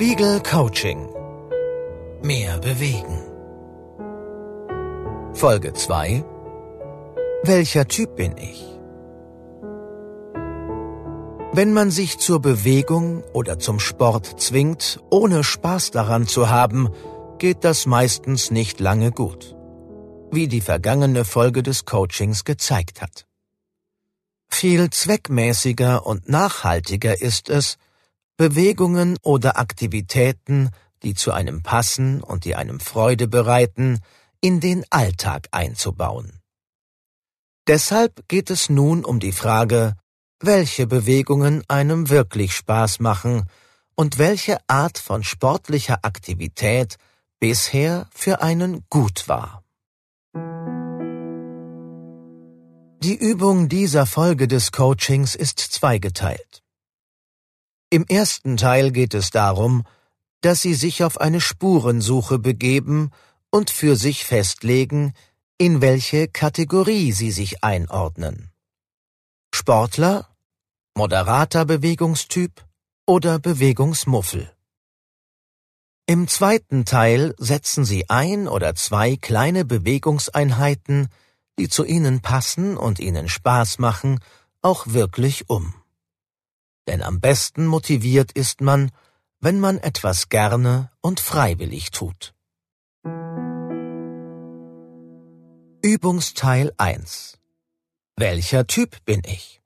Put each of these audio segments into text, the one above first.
Spiegel Coaching. Mehr bewegen. Folge 2. Welcher Typ bin ich? Wenn man sich zur Bewegung oder zum Sport zwingt, ohne Spaß daran zu haben, geht das meistens nicht lange gut. Wie die vergangene Folge des Coachings gezeigt hat. Viel zweckmäßiger und nachhaltiger ist es, Bewegungen oder Aktivitäten, die zu einem passen und die einem Freude bereiten, in den Alltag einzubauen. Deshalb geht es nun um die Frage, welche Bewegungen einem wirklich Spaß machen und welche Art von sportlicher Aktivität bisher für einen gut war. Die Übung dieser Folge des Coachings ist zweigeteilt. Im ersten Teil geht es darum, dass Sie sich auf eine Spurensuche begeben und für sich festlegen, in welche Kategorie Sie sich einordnen. Sportler, moderater Bewegungstyp oder Bewegungsmuffel. Im zweiten Teil setzen Sie ein oder zwei kleine Bewegungseinheiten, die zu Ihnen passen und Ihnen Spaß machen, auch wirklich um. Denn am besten motiviert ist man, wenn man etwas gerne und freiwillig tut. Übungsteil 1 Welcher Typ bin ich?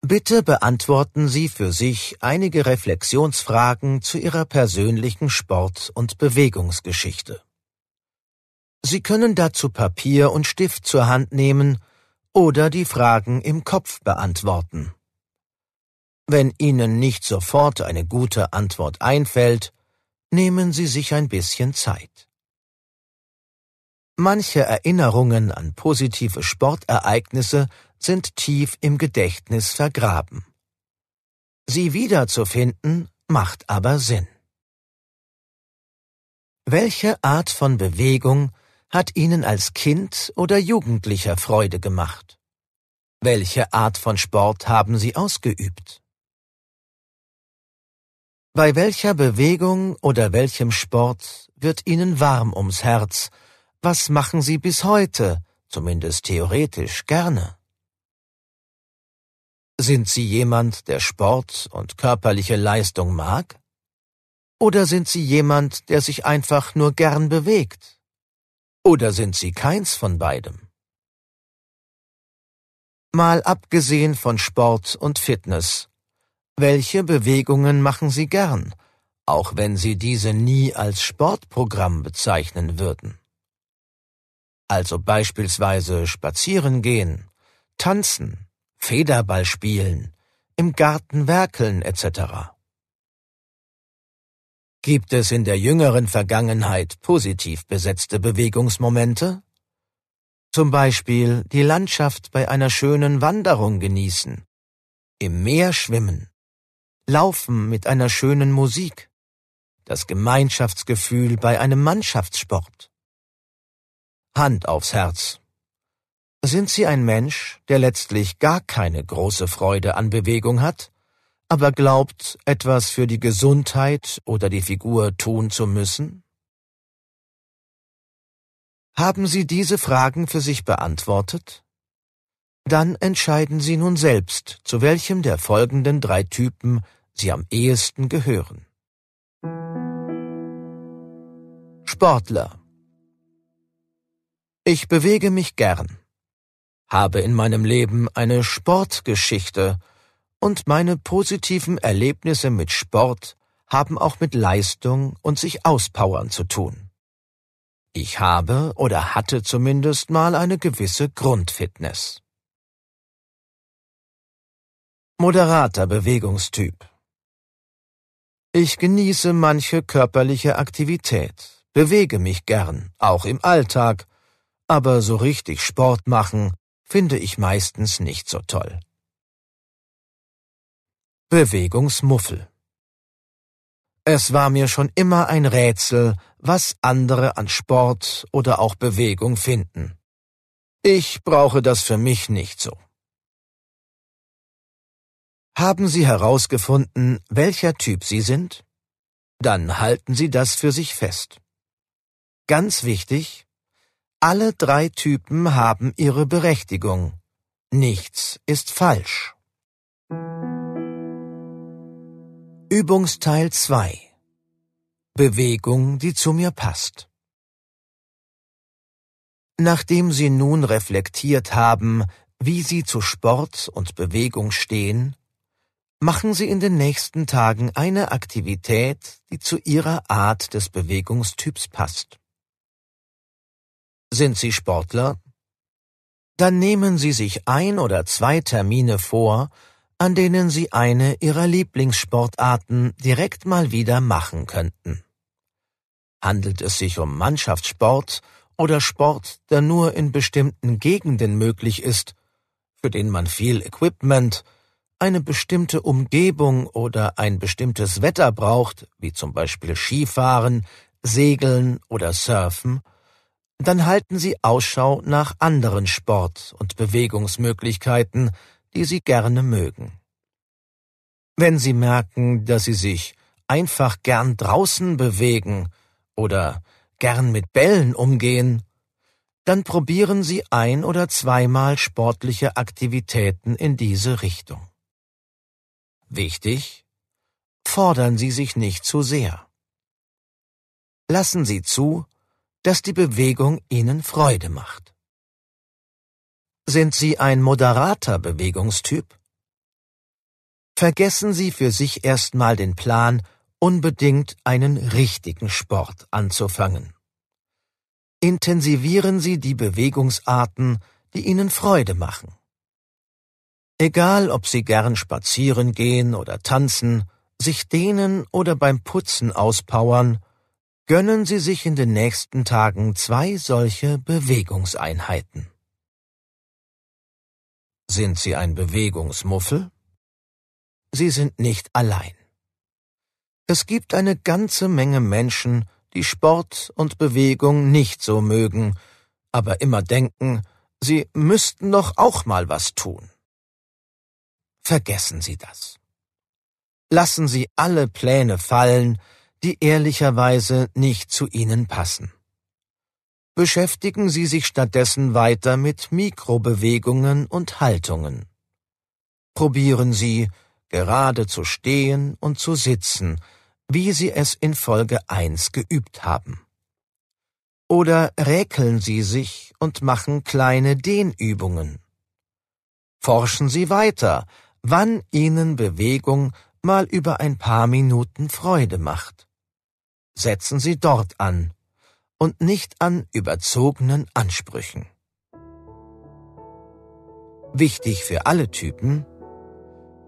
Bitte beantworten Sie für sich einige Reflexionsfragen zu Ihrer persönlichen Sport- und Bewegungsgeschichte. Sie können dazu Papier und Stift zur Hand nehmen oder die Fragen im Kopf beantworten. Wenn Ihnen nicht sofort eine gute Antwort einfällt, nehmen Sie sich ein bisschen Zeit. Manche Erinnerungen an positive Sportereignisse sind tief im Gedächtnis vergraben. Sie wiederzufinden macht aber Sinn. Welche Art von Bewegung hat Ihnen als Kind oder Jugendlicher Freude gemacht? Welche Art von Sport haben Sie ausgeübt? Bei welcher Bewegung oder welchem Sport wird Ihnen warm ums Herz? Was machen Sie bis heute, zumindest theoretisch, gerne? Sind Sie jemand, der Sport und körperliche Leistung mag? Oder sind Sie jemand, der sich einfach nur gern bewegt? Oder sind Sie keins von beidem? Mal abgesehen von Sport und Fitness, welche Bewegungen machen Sie gern, auch wenn Sie diese nie als Sportprogramm bezeichnen würden? Also beispielsweise spazieren gehen, tanzen, Federball spielen, im Garten werkeln etc. Gibt es in der jüngeren Vergangenheit positiv besetzte Bewegungsmomente? Zum Beispiel die Landschaft bei einer schönen Wanderung genießen, im Meer schwimmen, laufen mit einer schönen Musik, das Gemeinschaftsgefühl bei einem Mannschaftssport. Hand aufs Herz. Sind Sie ein Mensch, der letztlich gar keine große Freude an Bewegung hat, aber glaubt, etwas für die Gesundheit oder die Figur tun zu müssen? Haben Sie diese Fragen für sich beantwortet? Dann entscheiden Sie nun selbst, zu welchem der folgenden drei Typen Sie am ehesten gehören. Sportler Ich bewege mich gern habe in meinem Leben eine Sportgeschichte und meine positiven Erlebnisse mit Sport haben auch mit Leistung und sich auspowern zu tun. Ich habe oder hatte zumindest mal eine gewisse Grundfitness. Moderater Bewegungstyp Ich genieße manche körperliche Aktivität, bewege mich gern, auch im Alltag, aber so richtig Sport machen finde ich meistens nicht so toll. Bewegungsmuffel Es war mir schon immer ein Rätsel, was andere an Sport oder auch Bewegung finden. Ich brauche das für mich nicht so. Haben Sie herausgefunden, welcher Typ Sie sind? Dann halten Sie das für sich fest. Ganz wichtig, alle drei Typen haben ihre Berechtigung. Nichts ist falsch. Übungsteil 2 Bewegung, die zu mir passt. Nachdem Sie nun reflektiert haben, wie Sie zu Sport und Bewegung stehen, machen Sie in den nächsten Tagen eine Aktivität, die zu Ihrer Art des Bewegungstyps passt. Sind Sie Sportler? Dann nehmen Sie sich ein oder zwei Termine vor, an denen Sie eine Ihrer Lieblingssportarten direkt mal wieder machen könnten. Handelt es sich um Mannschaftssport oder Sport, der nur in bestimmten Gegenden möglich ist, für den man viel Equipment, eine bestimmte Umgebung oder ein bestimmtes Wetter braucht, wie zum Beispiel Skifahren, Segeln oder Surfen, dann halten Sie Ausschau nach anderen Sport- und Bewegungsmöglichkeiten, die Sie gerne mögen. Wenn Sie merken, dass Sie sich einfach gern draußen bewegen oder gern mit Bällen umgehen, dann probieren Sie ein oder zweimal sportliche Aktivitäten in diese Richtung. Wichtig, fordern Sie sich nicht zu sehr. Lassen Sie zu, dass die Bewegung Ihnen Freude macht. Sind Sie ein moderater Bewegungstyp? Vergessen Sie für sich erstmal den Plan, unbedingt einen richtigen Sport anzufangen. Intensivieren Sie die Bewegungsarten, die Ihnen Freude machen. Egal, ob Sie gern spazieren gehen oder tanzen, sich dehnen oder beim Putzen auspowern, gönnen Sie sich in den nächsten Tagen zwei solche Bewegungseinheiten. Sind Sie ein Bewegungsmuffel? Sie sind nicht allein. Es gibt eine ganze Menge Menschen, die Sport und Bewegung nicht so mögen, aber immer denken, sie müssten doch auch mal was tun. Vergessen Sie das. Lassen Sie alle Pläne fallen, die ehrlicherweise nicht zu Ihnen passen. Beschäftigen Sie sich stattdessen weiter mit Mikrobewegungen und Haltungen. Probieren Sie, gerade zu stehen und zu sitzen, wie Sie es in Folge 1 geübt haben. Oder räkeln Sie sich und machen kleine Dehnübungen. Forschen Sie weiter, wann Ihnen Bewegung mal über ein paar Minuten Freude macht. Setzen Sie dort an und nicht an überzogenen Ansprüchen. Wichtig für alle Typen,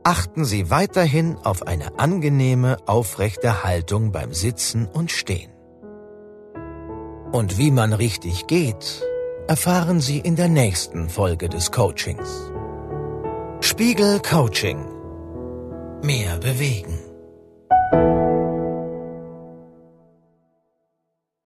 achten Sie weiterhin auf eine angenehme, aufrechte Haltung beim Sitzen und Stehen. Und wie man richtig geht, erfahren Sie in der nächsten Folge des Coachings. Spiegel Coaching. Mehr bewegen.